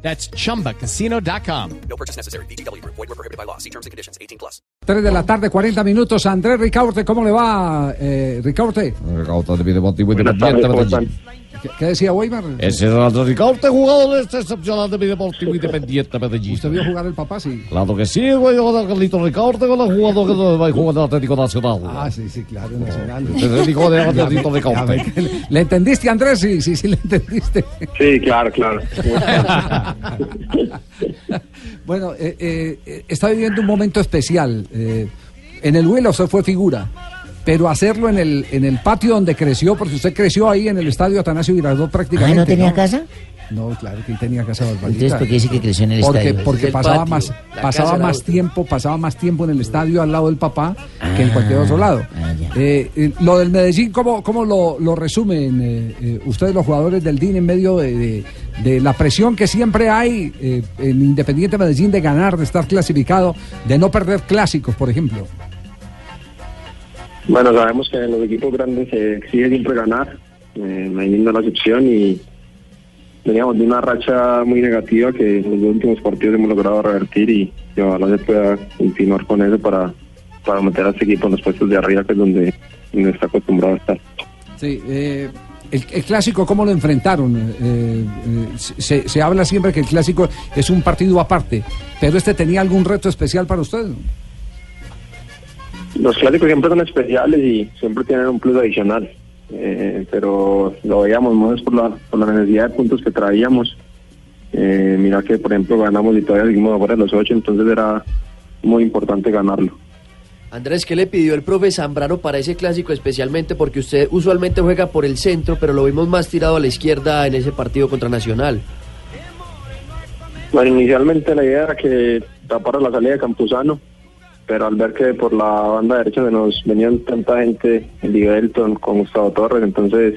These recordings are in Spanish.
That's chumbacasino.com. No purchase necessary. BGW. Void were prohibited by law. See terms and conditions. 18 plus. 3 de la tarde, 40 minutos. Andrés Ricaurte, ¿cómo le va, eh, Ricaurte? Ricaurte de Buenas tardes, ¿cómo están? ¿Qué, qué decía Weimar? Ese es Andrés Ricaurte, jugador este excepcional de mi Deportivo Independiente Medellín. ¿Usted vio jugar el papá? Sí. Claro que sí, güey, yo Carlito Ricaurte, con el jugador que va a jugar en el Atlético Nacional. Ah, sí, sí, claro, nacional. El dijo de Atlético Ricaurte. le, ¿Le entendiste, Andrés? Sí, sí, sí, le entendiste. Sí, claro, claro. Bueno, eh, eh, eh, está viviendo un momento especial. eh, en el vuelo se fue figura, pero hacerlo en el, en el patio donde creció, porque usted creció ahí en el estadio Atanasio Girardot Ah, prácticamente. ¿no tenía casa? No, claro que tenía casa Barbarita. Entonces, ¿por qué dice que creció en el porque, estadio? Porque El pasaba patio, más, pasaba más tiempo, pasaba más tiempo en el estadio al lado del papá que en Ah, cualquier otro lado. ah. Eh, eh, lo del Medellín, ¿cómo, cómo lo, lo resumen eh, eh, ustedes los jugadores del DIN en medio de, de- de la presión que siempre hay eh, en Independiente Medellín de ganar, de estar clasificado, de no perder clásicos, por ejemplo? Bueno, sabemos que en los equipos grandes se exige siempre ganar. Eh, no es la excepción y veníamos de una racha muy negativa que en los últimos partidos hemos logrado revertir y, y ojalá se pueda continuar con eso para, para meter a este equipo en los puestos de arriba, que es donde, donde está acostumbrado a estar. Sí, eh, el, el clásico, ¿cómo lo enfrentaron? Eh, eh, se, se habla siempre que el clásico es un partido aparte, pero este tenía algún reto especial para ustedes. Los clásicos siempre son especiales y siempre tienen un plus adicional, eh, pero lo veíamos más por la, por la necesidad de puntos que traíamos. Eh, mira que, por ejemplo, ganamos y todavía seguimos afuera de los ocho, entonces era muy importante ganarlo. Andrés, ¿qué le pidió el profe Zambrano para ese clásico especialmente? Porque usted usualmente juega por el centro, pero lo vimos más tirado a la izquierda en ese partido contra Nacional. Bueno, inicialmente la idea era que tapara la salida de Campuzano, pero al ver que por la banda derecha se nos venían tanta gente, el Elton con Gustavo Torres, entonces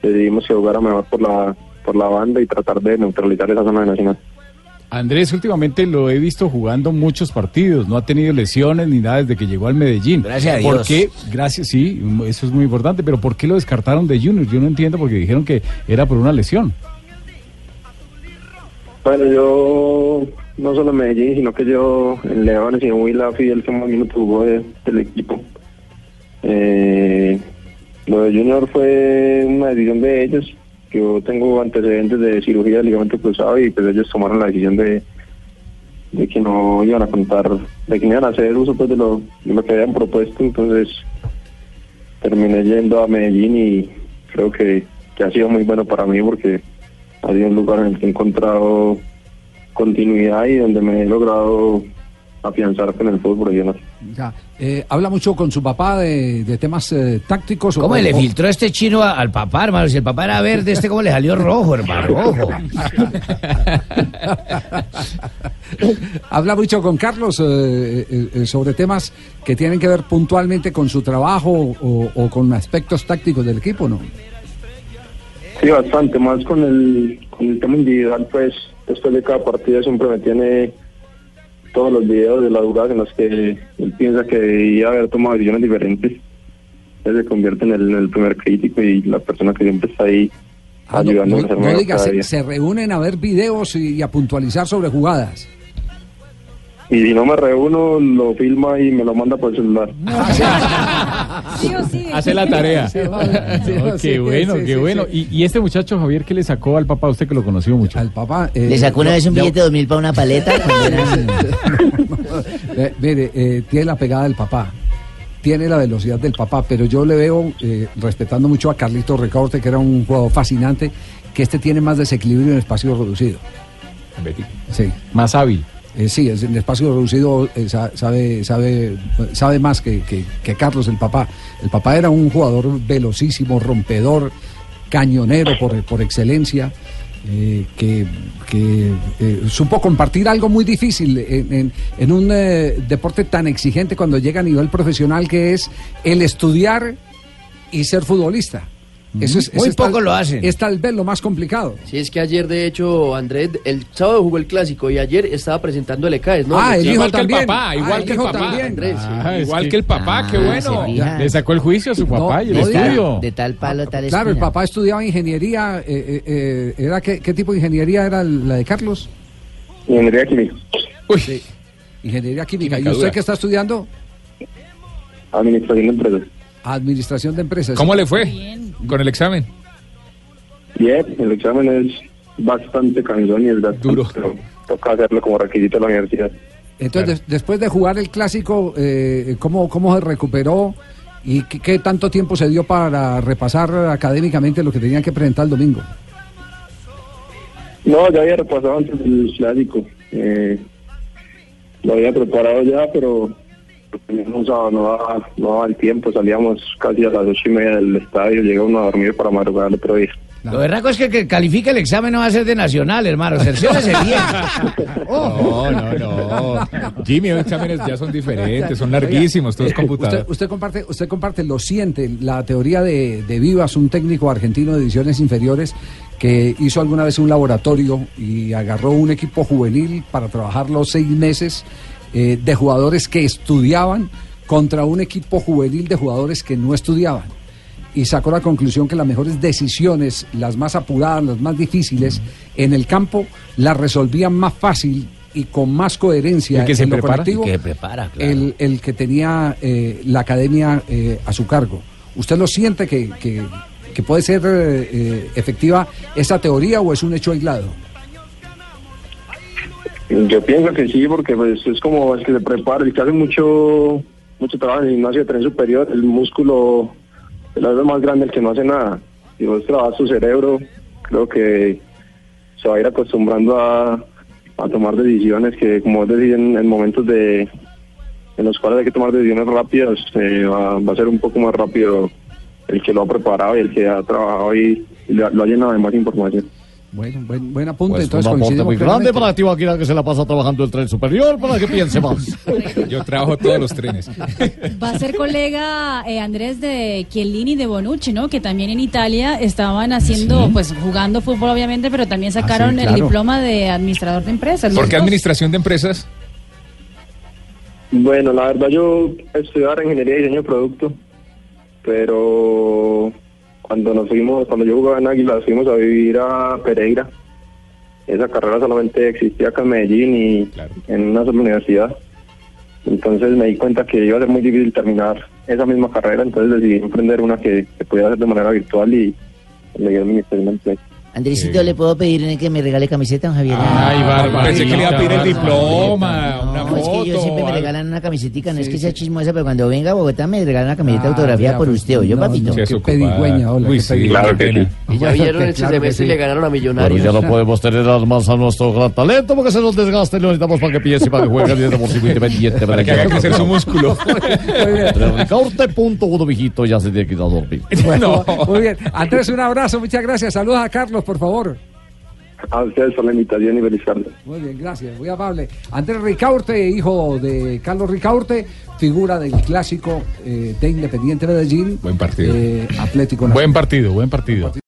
decidimos que jugara mejor por la, por la banda y tratar de neutralizar esa zona de Nacional. Andrés, últimamente lo he visto jugando muchos partidos, no ha tenido lesiones ni nada desde que llegó al Medellín. Gracias a ¿Por Dios. qué? Gracias, sí, eso es muy importante, pero ¿por qué lo descartaron de Junior? Yo no entiendo porque dijeron que era por una lesión. Bueno, yo no solo Medellín, sino que yo en Leones y en Huila fui el que más minutos jugó de- del equipo. Eh, lo de Junior fue una decisión de ellos. Yo tengo antecedentes de cirugía de ligamento cruzado y pues ellos tomaron la decisión de, de que no iban a contar, de que no iban a hacer uso pues de lo, de lo que habían propuesto. Entonces terminé yendo a Medellín y creo que, que ha sido muy bueno para mí porque ha sido un lugar en el que he encontrado continuidad y donde me he logrado afianzar con el fútbol. Ya, eh, habla mucho con su papá de, de temas eh, tácticos. o- ¿Cómo le o- filtró este chino a- al papá, hermano? Si el papá era verde, este cómo le salió rojo, hermano, rojo. Habla mucho con Carlos eh, sobre temas que tienen que ver puntualmente con su trabajo o, o con aspectos tácticos del equipo, ¿no? Sí, bastante, más con el, con el tema individual, pues después de cada partido siempre me tiene todos los videos de las jugadas en las que él piensa que debía haber tomado decisiones diferentes. Él se convierte en el, en el primer crítico y la persona que siempre está ahí Ah, no, ayudando no- no mejor diga, cada se, reúnen a ver videos y, y a puntualizar sobre jugadas. Y si no me reúno, lo filma y me lo manda por el celular. Hace la tarea. Sí, vale. Sí, No, sí, qué bueno, sí, qué sí, bueno. sí. Y, y este muchacho, Javier, ¿qué le sacó al papá? Usted que lo conoció mucho. Al papá. eh, Le sacó una vez un billete de dos mil para una paleta. Eh, mire, eh, tiene la pegada del papá, tiene la velocidad del papá, pero yo le veo, eh, respetando mucho a Carlito Recorte, que era un jugador fascinante, que este tiene más desequilibrio en espacio reducido. Betty. Sí. Más hábil. Eh, sí, es- en espacio reducido eh, sa- sabe, sabe, sabe más que, que- Carlos, el papá. El papá era un jugador velocísimo, rompedor, cañonero por, por excelencia. eh, que, que, eh, supo compartir algo muy difícil en, en- un deporte tan exigente cuando llega a nivel profesional que es el estudiar y ser futbolista. Eso es, Muy eso poco tal- lo hacen. Es tal vez lo más complicado. Sí, es que ayer, de hecho, Andrés, el sábado jugó el clásico y ayer estaba presentando el ECAES, ¿no? Ah, el hijo Igual que el también. papá, igual Ah, que el papá. también. Andrés, sí. Ah, es Igual que que el papá, qué Ah, bueno. Le sacó el juicio a su papá No, y el no diga. estudio. De tal palo, tal Claro, el papá estudiaba ingeniería. eh, eh, eh, ¿era qué, qué tipo de ingeniería era la de Carlos? Ingeniería química, Uy, Ingeniería química. Química ¿Y usted dura. qué está estudiando? administración de empresas. Administración de empresas. ¿cómo le fue con el examen? Bien, el examen es bastante cansón y es bastante, Duro. pero toca hacerlo como requisito de la universidad. Entonces, des- después de jugar el clásico, eh, ¿cómo, ¿cómo se recuperó y qué, qué tanto tiempo se dio para repasar académicamente lo que tenían que presentar el domingo? No, ya había repasado antes el clásico. Eh, lo había preparado ya, pero no daba, no, daba, no daba el tiempo. Salíamos casi a las ocho y media del estadio. Llega uno a dormir para madrugar el otro día. Lo berraco es que el que califique el examen no va a ser de nacional, hermano. Cerciórese bien. No, no, no. Jimmy, los exámenes ya son diferentes, son larguísimos, todos Eh, computados. Usted, usted comparte, usted comparte, lo siente, la teoría de, de Vivas, un técnico argentino de divisiones inferiores que hizo alguna vez un laboratorio y agarró un equipo juvenil para trabajar los seis meses eh, de jugadores que estudiaban contra un equipo juvenil de jugadores que no estudiaban. Y sacó la conclusión que las mejores decisiones, las más apuradas, las más difíciles, en el campo las resolvían más fácil y con más coherencia El que se en lo prepara, colectivo el que prepara, claro. el, el que tenía eh, la academia eh, a su cargo. ¿Usted lo siente que, que- que puede ser eh, efectiva esa teoría o es un hecho aislado? Yo pienso que sí, porque pues es como el que se prepara, el que hace mucho mucho trabajo en el gimnasio de tren superior, el músculo es la más grande el que no hace nada. Si vos trabajas tu cerebro, creo que se va a ir acostumbrando a, a tomar decisiones que, como decís, en, en momentos de en los cuales hay que tomar decisiones rápidas, eh, va, va a ser un poco más rápido el que lo ha preparado y el que ha trabajado y, y lo ha llenado de más información. Bueno, buen, buen apunte. Pues entonces un aporte muy grande para Tibaquira que se la pasa trabajando el tren superior para que piense más. Yo trabajo todos los trenes. Va a ser colega eh, Andrés de Chiellini de Bonucci, ¿no? Que también en Italia estaban haciendo, pues jugando fútbol obviamente, pero también sacaron claro. el diploma de administrador de empresas. ¿Por qué dos. administración de empresas? Bueno, la verdad yo estudiaba ingeniería y diseño de producto, pero cuando nos fuimos, cuando yo jugaba en Águila, fuimos a vivir a Pereira. Esa carrera solamente existía acá en Medellín y Claro. en una sola universidad. Entonces me di cuenta que iba a ser muy difícil terminar esa misma carrera, entonces decidí emprender una que se pudiera hacer de manera virtual y le di administración de empresas. Andresito, ¿le puedo pedir que me regale camiseta, don Javier? Ay, Bárbara, pensé que le iba a pedir el diploma, una No, es que yo foto, siempre me regalan una camisetica, no es que sea chismosa, pero cuando venga a Bogotá me regalan una camiseta autografiada ya, por usted, ¿o yo, no, papito? no, Sí, qué pedigüeña, hola, Uy, qué sí. Claro que sí. Y ya vieron ese Claro semestre y sí. le ganaron a Bueno, Millonarios. ya no podemos tener armas a nuestro gran talento porque se nos desgaste y lo necesitamos para que piense, para que juegue el deportivo independiente. Para que haga crecer su músculo. Muy bien. Ricaurte, punto uno, mijito, ya se tiene que ir a dormir. Bueno, muy bien. Andrés, un abrazo, muchas gracias. Saludos a Carlos, por favor. A ustedes por la invitación y feliz tarde. Muy bien, gracias, muy amable. Andrés Ricaurte, hijo de Carlos Ricaurte, figura del clásico eh, de Independiente Medellín. Buen partido. eh, Atlético Nacional. Buen partido, buen partido.